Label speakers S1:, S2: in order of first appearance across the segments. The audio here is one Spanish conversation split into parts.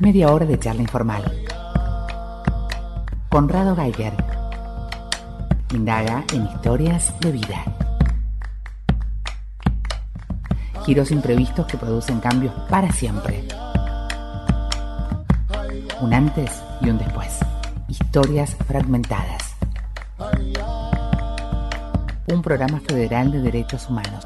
S1: Media hora de charla informal. Conrado Geiger. Indaga en historias de vida. Giros imprevistos que producen cambios para siempre. Un antes y un después. Historias fragmentadas. Un programa federal de derechos humanos.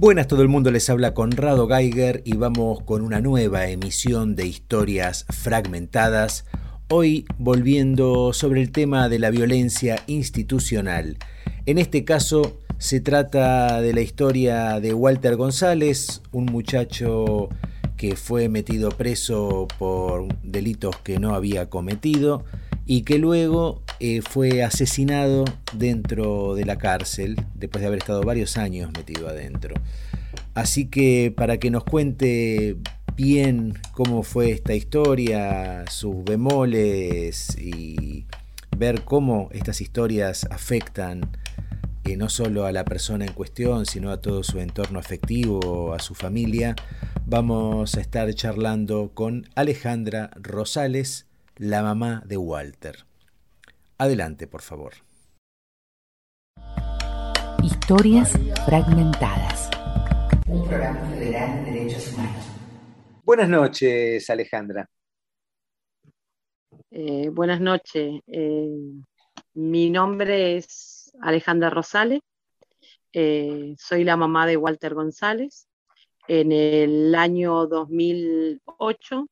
S2: Buenas todo el mundo, les habla Conrado Geiger y vamos con una nueva emisión de historias fragmentadas, hoy volviendo sobre el tema de la violencia institucional. En este caso se trata de la historia de Walter González, un muchacho que fue metido preso por delitos que no había cometido y que luego eh, fue asesinado dentro de la cárcel, después de haber estado varios años metido adentro. Así que para que nos cuente bien cómo fue esta historia, sus bemoles y ver cómo estas historias afectan eh, no solo a la persona en cuestión, sino a todo su entorno afectivo, a su familia, vamos a estar charlando con Alejandra Rosales, la mamá de Walter. Adelante, por favor.
S1: Historias fragmentadas. Un programa federal de derechos humanos.
S2: Buenas noches, Alejandra.
S3: Eh, buenas noches. Eh, mi nombre es Alejandra Rosales. Eh, soy la mamá de Walter González. En el año 2008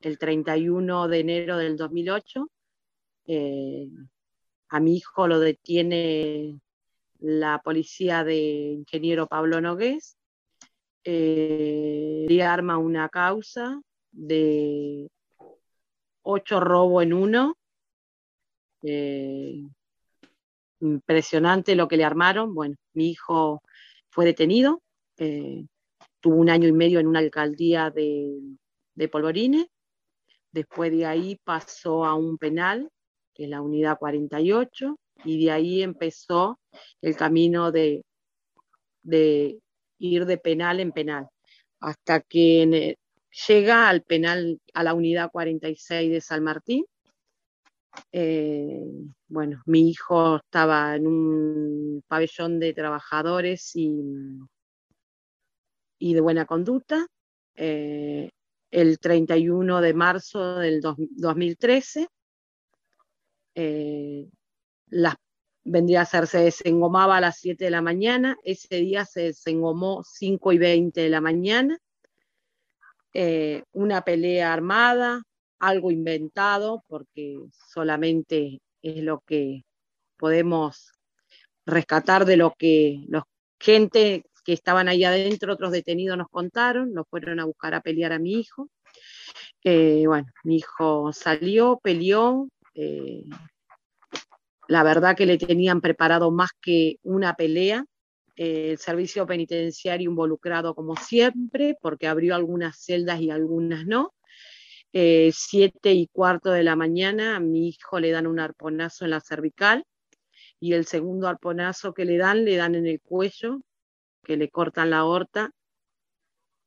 S3: el 31 de enero del 2008. Eh, a mi hijo lo detiene la policía de ingeniero Pablo Nogués. Eh, le arma una causa de ocho robos en uno. Eh, impresionante lo que le armaron. Bueno, mi hijo fue detenido, tuvo un año y medio en una alcaldía de, de Polvorines Después de ahí pasó a un penal, que es la unidad 48, y de ahí empezó el camino de, ir de penal en penal, hasta que llega al penal, a la unidad 46 de San Martín. Eh, bueno, mi hijo estaba en un pabellón de trabajadores y, y de buena conducta. Eh, el 31 de marzo del 2013. Eh, vendría a ser, se desengomaba a las 7 de la mañana, ese día se desengomó 5 y 20 de la mañana, eh, una pelea armada, algo inventado, porque solamente es lo que podemos rescatar de lo que los gente que estaban ahí adentro, otros detenidos nos contaron, nos fueron a buscar a pelear a mi hijo. Eh, bueno, mi hijo salió, peleó. Eh, la verdad que le tenían preparado más que una pelea. Eh, el servicio penitenciario involucrado como siempre, porque abrió algunas celdas y algunas no. siete y cuarto de la mañana a mi hijo le dan un arponazo en la cervical y el segundo arponazo que le dan le dan en el cuello que le cortan la aorta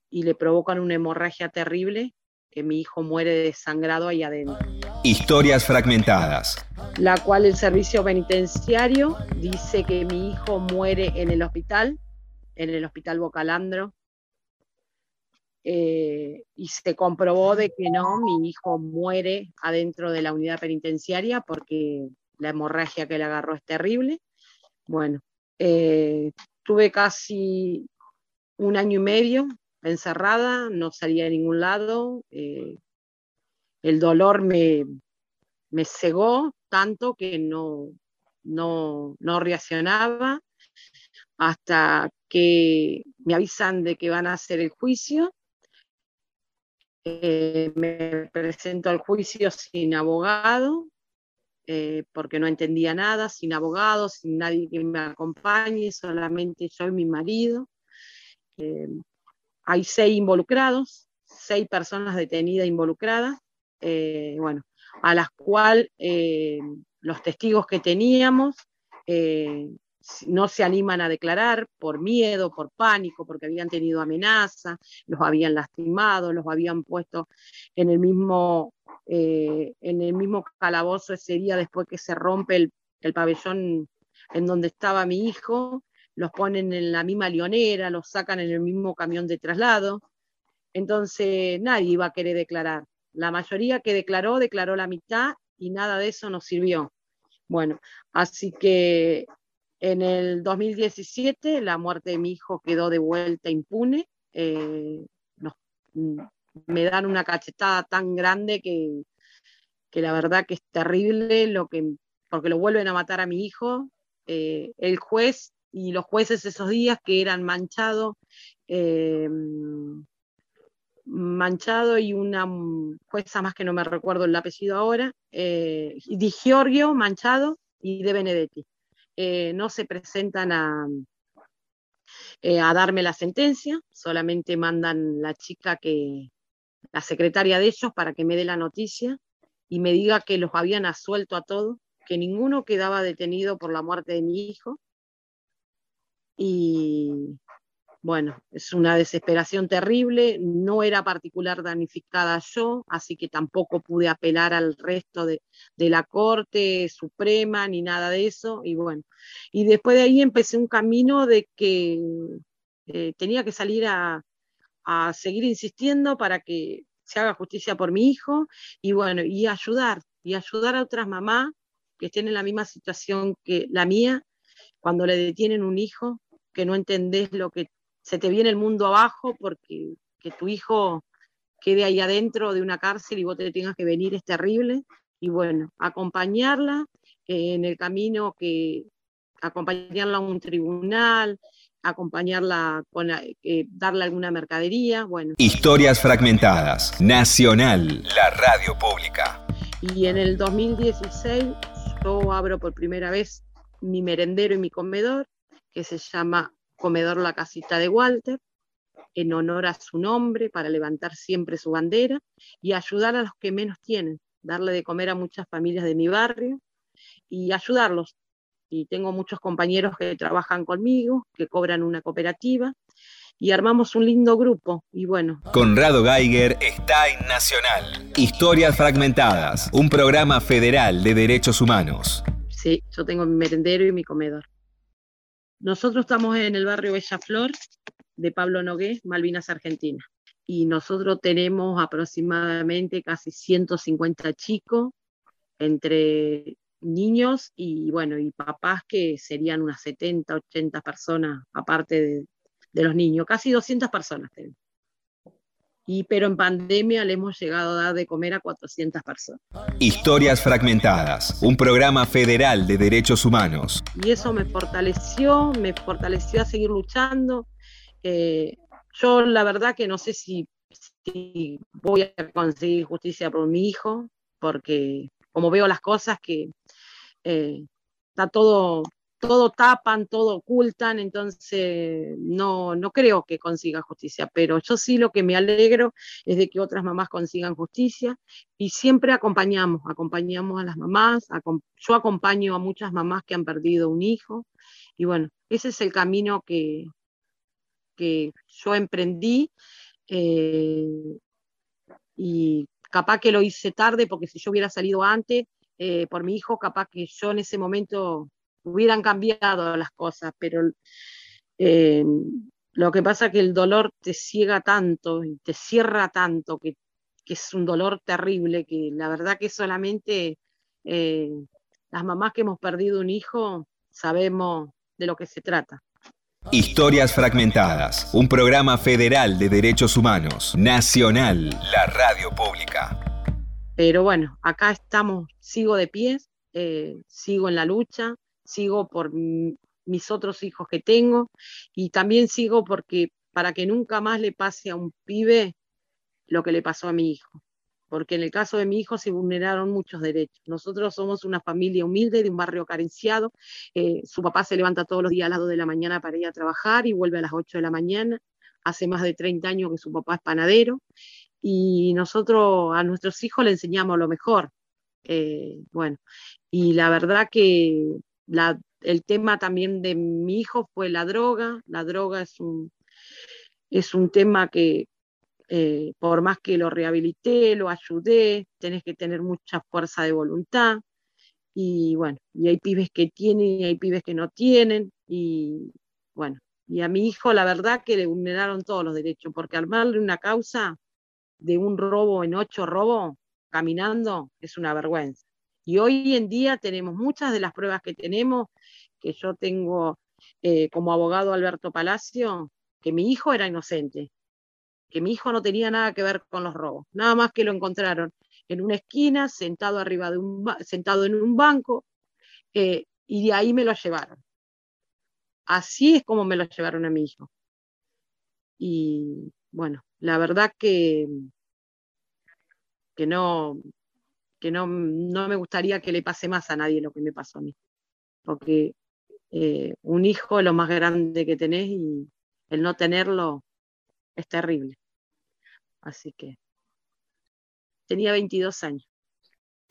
S3: y le provocan una hemorragia terrible, que mi hijo muere desangrado ahí adentro.
S2: Historias fragmentadas.
S3: La cual el servicio penitenciario dice que mi hijo muere en el hospital, en el hospital Bocalandro, eh, y se comprobó de que no, mi hijo muere adentro de la unidad penitenciaria porque la hemorragia que le agarró es terrible. Bueno, eh, Tuve casi un año y medio encerrada, no salía a ningún lado. Eh, el dolor me, me cegó tanto que no, no, reaccionaba hasta que me avisan de que van a hacer el juicio. Eh, me presento al juicio sin abogado, eh, porque no entendía nada, sin abogados, sin nadie que me acompañe, solamente yo y mi marido. Eh, hay seis involucrados, seis personas detenidas involucradas, eh, bueno, a las cuales los testigos que teníamos no se animan a declarar por miedo, por pánico, porque habían tenido amenaza, los habían lastimado, los habían puesto en el mismo, eh, en el mismo calabozo ese día después que se rompe el, el pabellón en donde estaba mi hijo, los ponen en la misma leonera, los sacan en el mismo camión de traslado. Entonces nadie iba a querer declarar. La mayoría que declaró, declaró la mitad y nada de eso nos sirvió. Bueno, así que en el 2017 la muerte de mi hijo quedó de vuelta impune. Eh, mm, me dan una cachetada tan grande que, que, la verdad que es terrible lo que, porque lo vuelven a matar a mi hijo. Eh, el juez y los jueces esos días que eran manchados, eh, Manchado y una jueza más que no me recuerdo el apellido ahora, eh, Di Giorgio Manchado y De Benedetti. Eh, no se presentan a, a darme la sentencia, solamente mandan la chica que, la secretaria de ellos, para que me dé la noticia y me diga que los habían asuelto a todos, que ninguno quedaba detenido por la muerte de mi hijo. Y, bueno, es una desesperación terrible, no era particular damnificada yo, así que tampoco pude apelar al resto de, la Corte Suprema ni nada de eso, y bueno, y después de ahí empecé un camino de que eh, tenía que salir a, a seguir insistiendo para que se haga justicia por mi hijo, y bueno, y ayudar, y ayudar a otras mamás que estén en la misma situación que la mía, cuando le detienen un hijo, que no entendés lo que se te viene el mundo abajo porque que tu hijo quede ahí adentro de una cárcel y vos te tengas que venir es terrible. Y bueno, acompañarla eh, en el camino que acompañarla a un tribunal, acompañarla con eh, darle alguna mercadería, bueno.
S4: Historias fragmentadas, Nacional, la radio pública.
S3: Y en el 2016 yo abro por primera vez mi merendero y mi comedor, que se llama comedor La Casita de Walter, en honor a su nombre, para levantar siempre su bandera y ayudar a los que menos tienen, darle de comer a muchas familias de mi barrio y ayudarlos. Y tengo muchos compañeros que trabajan conmigo, que cobran una cooperativa y armamos un lindo grupo. Y bueno.
S4: Conrado Geiger está en Nacional. Historias fragmentadas, un programa federal de derechos humanos.
S3: Sí, yo tengo mi merendero y mi comedor. Nosotros estamos en el barrio Bella Flor de Pablo Nogués, Malvinas, Argentina. Y nosotros tenemos aproximadamente casi 150 chicos, entre niños y bueno, y papás que serían unas 70, 80 personas, aparte de, de los niños, casi 200 personas tenemos y pero en pandemia le hemos llegado a dar de comer a 400 personas.
S4: Historias fragmentadas, un programa federal de derechos humanos.
S3: Y eso me fortaleció, me fortaleció a seguir luchando. Eh, yo la verdad que no sé si, voy a conseguir justicia por mi hijo, porque como veo las cosas que eh, está todo todo tapan, todo ocultan, entonces no, no creo que consiga justicia, pero yo sí lo que me alegro es de que otras mamás consigan justicia y siempre acompañamos, acompañamos a las mamás, yo acompaño a muchas mamás que han perdido un hijo y bueno, ese es el camino que, que yo emprendí eh, y capaz que lo hice tarde porque si yo hubiera salido antes eh, por mi hijo, capaz que yo en ese momento hubieran cambiado las cosas, pero eh, lo que pasa es que el dolor te ciega tanto y te cierra tanto, que, es un dolor terrible, que la verdad que solamente eh, las mamás que hemos perdido un hijo sabemos de lo que se trata.
S4: Historias Fragmentadas, un programa federal de derechos humanos, nacional, la radio pública.
S3: Pero bueno, acá estamos, sigo de pie, eh, sigo en la lucha, sigo por mis otros hijos que tengo y también sigo porque para que nunca más le pase a un pibe lo que le pasó a mi hijo. Porque en el caso de mi hijo se vulneraron muchos derechos. Nosotros somos una familia humilde de un barrio carenciado. Eh, su papá se levanta todos los días a las 2 de la mañana para ir a trabajar y vuelve a las 8 de la mañana. Hace más de 30 años que su papá es panadero. Y nosotros a nuestros hijos le enseñamos lo mejor. Eh, bueno, y la verdad que la el tema también de mi hijo fue la droga. La droga es un, es un tema que eh, por más que lo rehabilité, lo ayudé, tenés que tener mucha fuerza de voluntad. Y bueno, y hay pibes que tienen y hay pibes que no tienen. Y bueno, y a mi hijo la verdad que le vulneraron todos los derechos, porque armarle una causa de un robo en ocho robos caminando es una vergüenza. Y hoy en día tenemos muchas de las pruebas que tenemos, que yo tengo eh, como abogado Alberto Palacio, que mi hijo era inocente, que mi hijo no tenía nada que ver con los robos, nada más que lo encontraron en una esquina, sentado arriba de un sentado en un banco, eh, y de ahí me lo llevaron. Así es como me lo llevaron a mi hijo. Y bueno, la verdad que, que no, que no, no me gustaría que le pase más a nadie lo que me pasó a mí. Porque eh, un hijo es lo más grande que tenés y el no tenerlo es terrible. Así que tenía 22 años.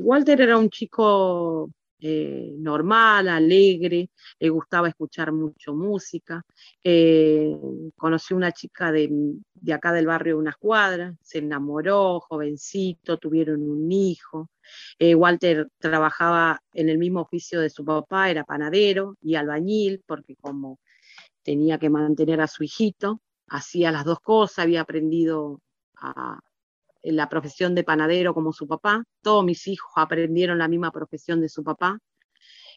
S3: Walter era un chico eh, normal, alegre, le gustaba escuchar mucho música. Eh, conoció una chica de, acá del barrio de unas cuadras, se enamoró, jovencito, tuvieron un hijo. Eh, Walter trabajaba en el mismo oficio de su papá, era panadero y albañil, porque como tenía que mantener a su hijito, hacía las dos cosas, había aprendido a, la profesión de panadero como su papá. Todos mis hijos aprendieron la misma profesión de su papá.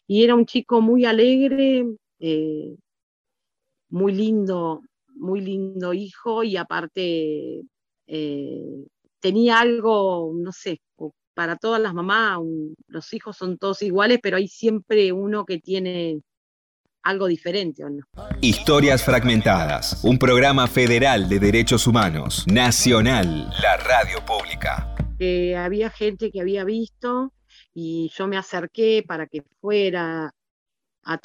S3: Y era un chico muy alegre, eh, muy lindo, muy lindo hijo y aparte eh, tenía algo, no sé, para todas las mamás, los hijos son todos iguales, pero hay siempre uno que tiene algo diferente o no.
S4: Historias Fragmentadas, un programa federal de derechos humanos, nacional, la radio pública.
S3: había gente que había visto y yo me acerqué para que fuera a,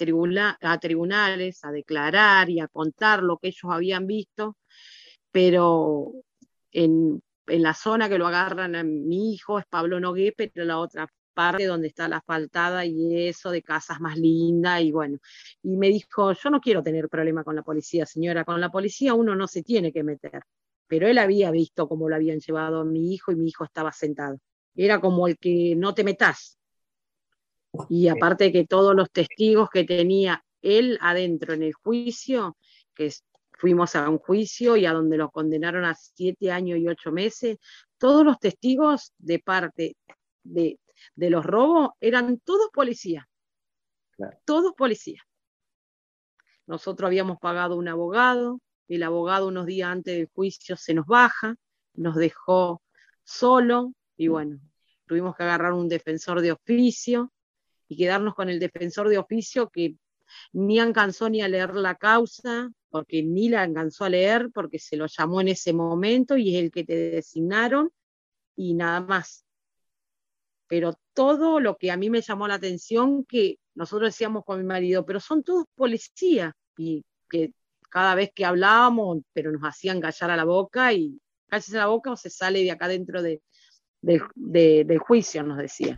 S3: a tribunales a declarar y a contar lo que ellos habían visto, pero en, en la zona que lo agarran a mi hijo es Pablo Nogué, pero la otra parte donde está la asfaltada y eso, de casas más lindas y bueno. Y me dijo, yo no quiero tener problema con la policía, señora, con la policía uno no se tiene que meter. Pero él había visto cómo lo habían llevado a mi hijo y mi hijo estaba sentado. Era como el que no te metas. Y aparte que todos los testigos que tenía él adentro en el juicio, que fuimos a un juicio y a donde lo condenaron a siete años y ocho meses, todos los testigos de parte de de los robos eran todos policías. Todos policías. Nosotros habíamos pagado un abogado, el abogado unos días antes del juicio se nos baja, nos dejó solo y bueno, tuvimos que agarrar un defensor de oficio y quedarnos con el defensor de oficio que ni alcanzó ni a leer la causa, porque ni la alcanzó a leer, porque se lo llamó en ese momento y es el que te designaron y nada más pero todo lo que a mí me llamó la atención, que nosotros decíamos con mi marido, pero son todos policías, y que cada vez que hablábamos, pero nos hacían callar a la boca, y calles a la boca o se sale de acá dentro de, del juicio, nos decía.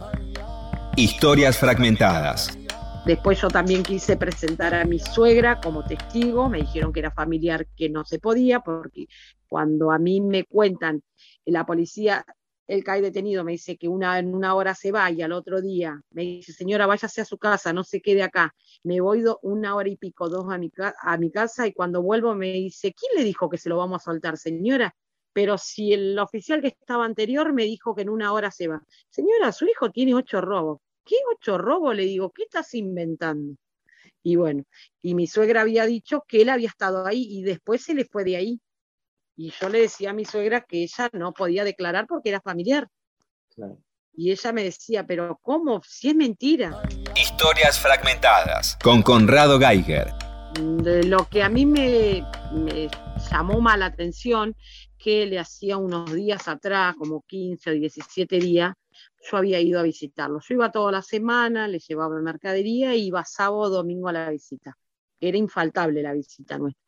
S4: Historias fragmentadas.
S3: Después yo también quise presentar a mi suegra como testigo, me dijeron que era familiar que no se podía, porque cuando a mí me cuentan la policía el cae detenido me dice que una, en una hora se va y al otro día me dice, señora, váyase a su casa, no se quede acá. Me voy una hora y pico, dos a mi, a mi casa y cuando vuelvo me dice, ¿quién le dijo que se lo vamos a soltar, señora? Pero si el oficial que estaba anterior me dijo que en una hora se va. Señora, su hijo tiene ocho robos. ¿Qué ocho robos? Le digo, ¿qué estás inventando? Y bueno, y mi suegra había dicho que él había estado ahí y después se le fue de ahí. Y yo le decía a mi suegra que ella no podía declarar porque era familiar. Y ella me decía, pero ¿cómo? Si es mentira.
S4: Historias fragmentadas con Conrado Geiger.
S3: De lo que a mí me, llamó más la atención, que le hacía unos días atrás, como 15 o 17 días, yo había ido a visitarlo. Yo iba toda la semana, le llevaba mercadería y iba sábado, domingo a la visita era infaltable la visita nuestra.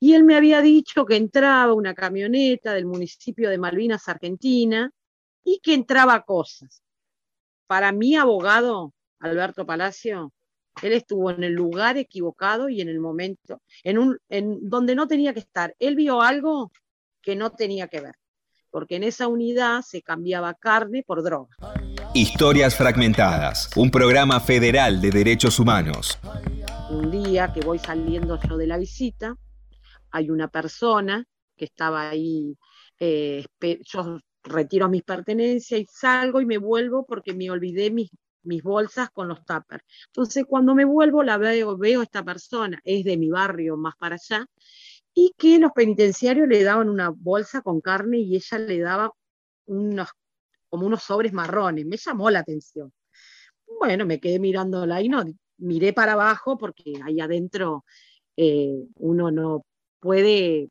S3: Y él me había dicho que entraba una camioneta del municipio de Malvinas, Argentina, y que entraba cosas. Para mi abogado, Alberto Palacio, Él estuvo en el lugar equivocado y en el momento, en un, en donde no tenía que estar. Él vio algo que no tenía que ver, porque en esa unidad se cambiaba carne por droga.
S4: Historias fragmentadas, un programa federal de derechos humanos.
S3: Un día que voy saliendo yo de la visita, hay una persona que estaba ahí, eh, yo retiro mis pertenencias y salgo y me vuelvo porque me olvidé mis, mis bolsas con los tuppers. Entonces cuando me vuelvo la veo, veo esta persona, es de mi barrio más para allá, y que los penitenciarios le daban una bolsa con carne y ella le daba unos, como unos sobres marrones. Me llamó la atención. Bueno, me quedé mirándola y no, miré para abajo porque ahí adentro eh, uno no puede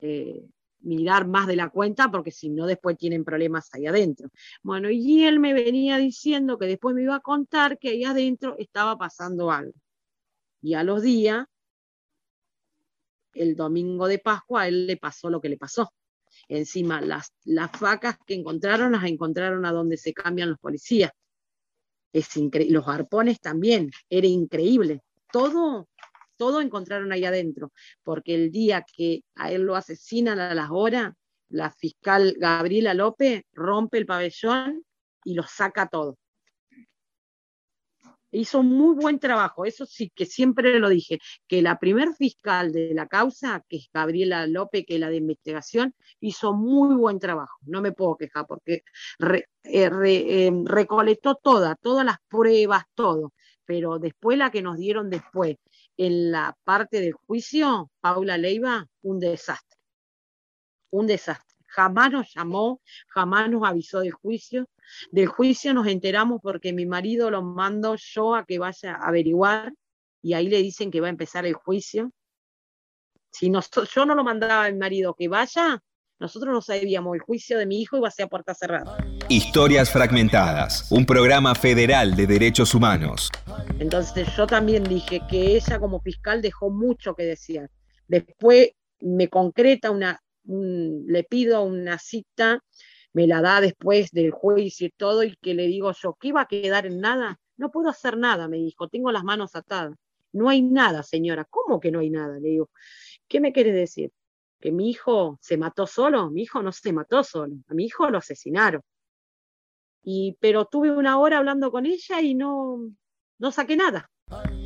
S3: eh, mirar más de la cuenta porque si no después tienen problemas ahí adentro. Bueno, y él me venía diciendo que después me iba a contar que ahí adentro estaba pasando algo. Y a los días, el domingo de Pascua, a él le pasó lo que le pasó. Encima, las, las vacas que encontraron las encontraron a donde se cambian los policías. Es los arpones también, era increíble. Todo todo encontraron ahí adentro, porque el día que a él lo asesinan a las horas, la fiscal Gabriela López rompe el pabellón y lo saca todo. Hizo muy buen trabajo, eso sí que siempre lo dije, que la primer fiscal de la causa, que es Gabriela López, que es la de investigación, hizo muy buen trabajo, no me puedo quejar, porque eh, eh, recolectó todas, todas las pruebas, todo, pero después la que nos dieron después, en la parte del juicio, Paula Leiva, un desastre. Un desastre. Jamás nos llamó, jamás nos avisó del juicio. Del juicio nos enteramos porque mi marido lo mandó yo a que vaya a averiguar y ahí le dicen que va a empezar el juicio. Si yo no lo mandaba a mi marido que vaya, nosotros no sabíamos, el juicio de mi hijo iba a ser a puerta cerrada.
S4: Historias fragmentadas, un programa federal de derechos humanos.
S3: Entonces yo también dije que ella como fiscal dejó mucho que decir. Después me concreta una, le pido una cita, me la da después del juicio y todo, y que le digo yo, ¿qué iba a quedar en nada? No puedo hacer nada, me dijo, tengo las manos atadas. No hay nada, señora. ¿Cómo que no hay nada? Le digo, ¿qué me quiere decir? que mi hijo se mató solo, mi hijo no se mató solo, a mi hijo lo asesinaron. Y, pero tuve una hora hablando con ella y no, no saqué nada,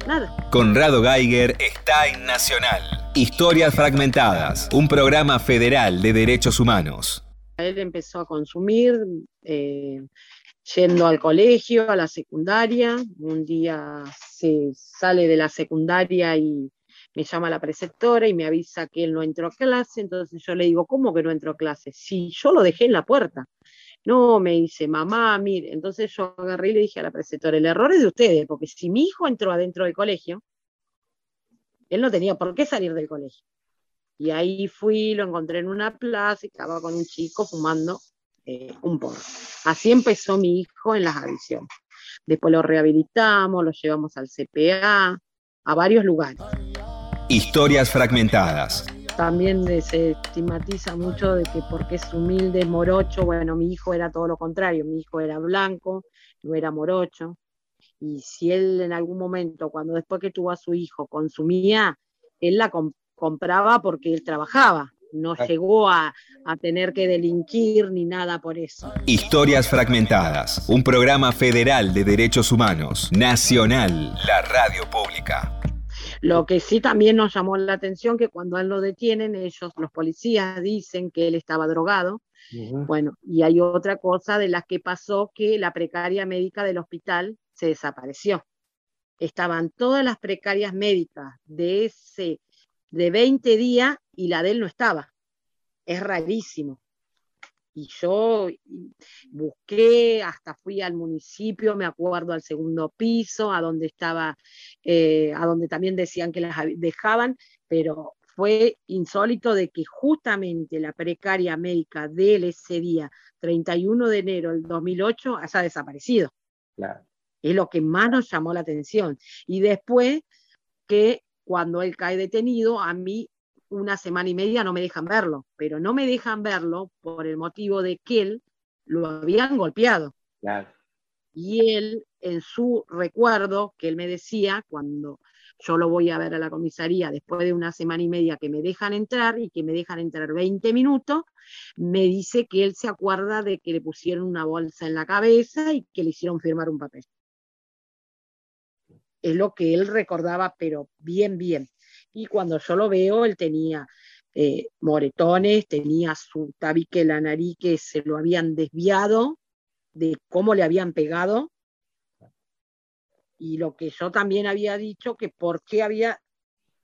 S3: nada.
S4: Conrado Geiger está en Nacional. Historias fragmentadas, un programa federal de derechos humanos.
S3: Él empezó a consumir, eh, yendo al colegio, a la secundaria. Un día se sale de la secundaria y me llama la preceptora y me avisa que él no entró a clase, entonces yo le digo, ¿cómo que no entró a clase? Si yo lo dejé en la puerta. No, me dice, mamá, mire, entonces yo agarré y le dije a la preceptora, el error es de ustedes, porque si mi hijo entró adentro del colegio, él no tenía por qué salir del colegio. Y ahí fui, lo encontré en una plaza y estaba con un chico fumando eh, un porro. Así empezó mi hijo en las adicciones. Después lo rehabilitamos, lo llevamos al CPA, a varios lugares.
S4: Historias fragmentadas.
S3: También se estigmatiza mucho de que porque es humilde, morocho, bueno, mi hijo era todo lo contrario, mi hijo era blanco, no era morocho. Y si él en algún momento, cuando después que tuvo a su hijo, consumía, él la compraba porque él trabajaba, no llegó a, a, tener que delinquir ni nada por eso.
S4: Historias Fragmentadas, un programa federal de derechos humanos, nacional, la radio pública.
S3: Lo que sí también nos llamó la atención que cuando él lo detienen, ellos, los policías, dicen que él estaba drogado. Bueno, y hay otra cosa de las que pasó que la precaria médica del hospital se desapareció. Estaban todas las precarias médicas de ese de 20 días y la de él no estaba. Es rarísimo y yo busqué, hasta fui al municipio, me acuerdo al segundo piso, a donde estaba, eh, a donde también decían que las dejaban, pero fue insólito de que justamente la precaria médica de él ese día, 31 de enero del 2008, haya desaparecido. Es lo que más nos llamó la atención. Y después que cuando él cae detenido, a mí una semana y media no me dejan verlo, pero no me dejan verlo por el motivo de que él lo habían golpeado. Y él, en su recuerdo, que él me decía, cuando yo lo voy a ver a la comisaría después de una semana y media que me dejan entrar y que me dejan entrar 20 minutos, me dice que él se acuerda de que le pusieron una bolsa en la cabeza y que le hicieron firmar un papel. Es lo que él recordaba, pero bien, bien. Y cuando yo lo veo, él tenía eh, moretones, tenía su tabique la nariz que se lo habían desviado de cómo le habían pegado. Y lo que yo también había dicho, que por qué había,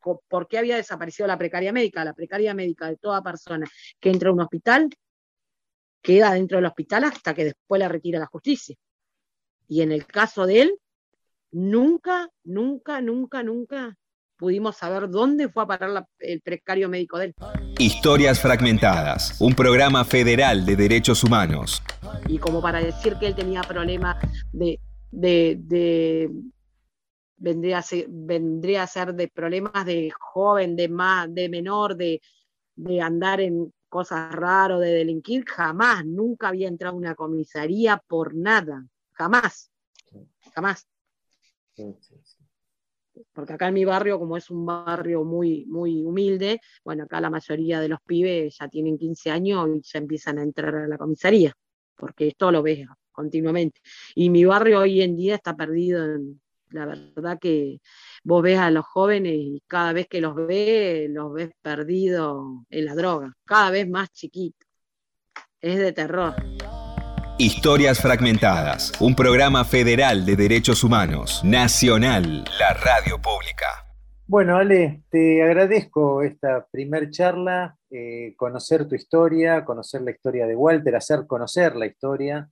S3: por qué había desaparecido la precaria médica. La precaria médica de toda persona que entra a un hospital queda dentro del hospital hasta que después la retira la justicia. Y en el caso de él, nunca, nunca, nunca, nunca pudimos saber dónde fue a parar el precario médico de él.
S4: Historias fragmentadas, un programa federal de derechos humanos.
S3: Y como para decir que él tenía problemas de, de, vendría, a ser, vendría a ser de problemas de joven, de más, de menor, de, de andar en cosas raras, de delinquir, jamás, nunca había entrado a una comisaría por nada, jamás, jamás porque acá en mi barrio, como es un barrio muy, muy humilde, bueno, acá la mayoría de los pibes ya tienen 15 años y ya empiezan a entrar a la comisaría, porque esto lo ves continuamente. Y mi barrio hoy en día está perdido, la verdad que vos ves a los jóvenes y cada vez que los ves, los ves perdidos en la droga, cada vez más chiquitos. Es de terror.
S4: Historias Fragmentadas, un programa federal de derechos humanos, nacional, la radio pública.
S5: Bueno, Ale, te agradezco esta primer charla, eh, conocer tu historia, conocer la historia de Walter, hacer conocer la historia.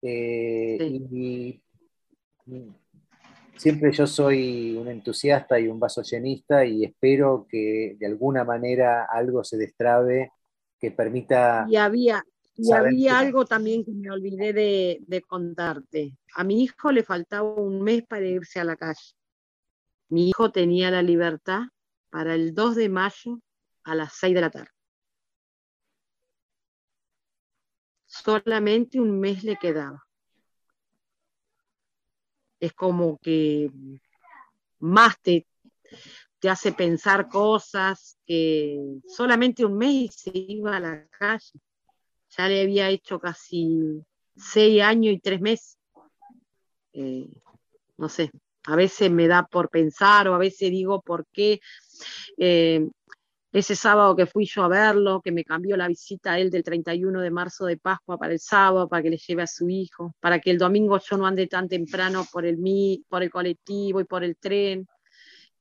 S5: Eh, y, siempre yo soy un entusiasta y un vaso llenista y espero que de alguna manera algo se destrabe que permita...
S3: Y había, y había algo también que me olvidé de, contarte. A mi hijo le faltaba un mes para irse a la calle. Mi hijo tenía la libertad para el 2 de mayo a las 6 de la tarde. Solamente un mes le quedaba. Es como que más te, te hace pensar cosas que solamente un mes y se iba a la calle ya le había hecho casi seis años y tres meses. Eh, no sé, a veces me da por pensar o a veces digo por qué eh, ese sábado que fui yo a verlo, que me cambió la visita él del 31 de marzo de Pascua para el sábado, para que le lleve a su hijo, para que el domingo yo no ande tan temprano por el, por el colectivo y por el tren.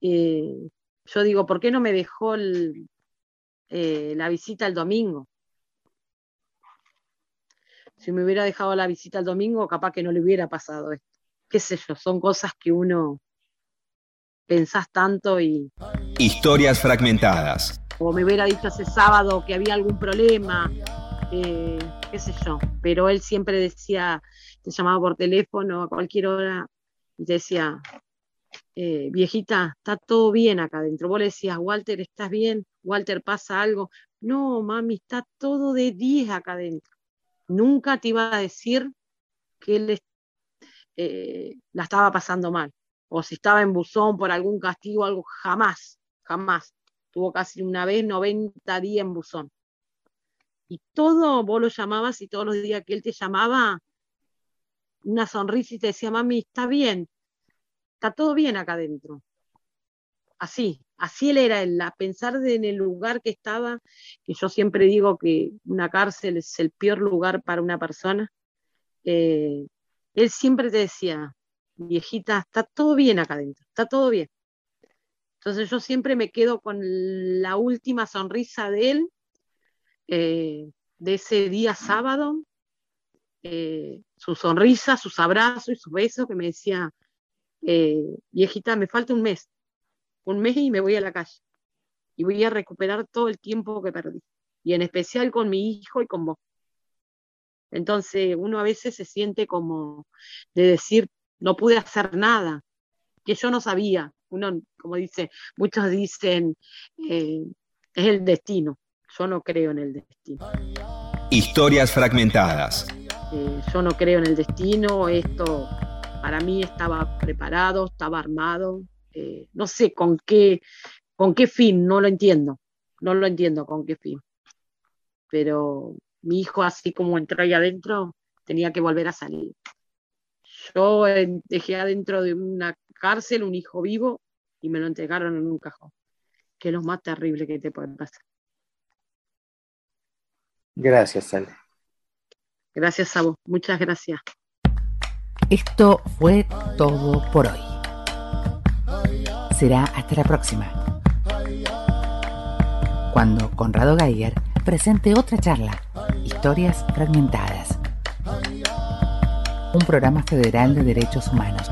S3: Eh, yo digo, ¿por qué no me dejó la visita el domingo? Si me hubiera dejado la visita el domingo, capaz que no le hubiera pasado esto. Qué sé yo, son cosas que uno pensás tanto y...
S4: Historias fragmentadas.
S3: O me hubiera dicho ese sábado que había algún problema, eh, qué sé yo. Pero él siempre decía, te llamaba por teléfono a cualquier hora y te decía, eh, viejita, está todo bien acá adentro. Vos le decías, Walter, ¿estás bien? Walter, ¿pasa algo? No, mami, está todo de 10 acá adentro nunca te iba a decir que él eh, la estaba pasando mal, o si estaba en buzón por algún castigo, algo, jamás, jamás. Tuvo casi una vez 90 días en buzón. Y todo, vos lo llamabas y todos los días que él te llamaba, una sonrisa y te decía, mami, está bien, está todo bien acá adentro. Así, así él era, él, a pensar en el lugar que estaba, que yo siempre digo que una cárcel es el peor lugar para una persona, eh, él siempre te decía, viejita, está todo bien acá adentro, está todo bien. Entonces yo siempre me quedo con la última sonrisa de él, eh, de ese día sábado, eh, su sonrisa, sus abrazos y sus besos, que me decía, viejita, me falta un mes, un mes y me voy a la calle. Y voy a recuperar todo el tiempo que perdí. Y en especial con mi hijo y con vos. Entonces uno a veces se siente como de decir, no pude hacer nada, que yo no sabía. Uno, como dice, muchos dicen, eh, es el destino. Yo no creo en el destino.
S4: Historias fragmentadas.
S3: Eh, yo no creo en el destino, esto para mí estaba preparado, estaba armado, eh, no sé con qué, con qué fin, no lo entiendo, no lo entiendo con qué fin. Pero mi hijo, así como entró ahí adentro, tenía que volver a salir. Yo dejé adentro de una cárcel un hijo vivo y me lo entregaron en un cajón, que es lo más terrible que te puede pasar.
S5: Gracias, Ale.
S3: Gracias a vos, muchas gracias.
S1: Esto fue todo por hoy. Será hasta la próxima. Cuando Conrado Geiger presente otra charla, Historias Fragmentadas. Un programa federal de derechos humanos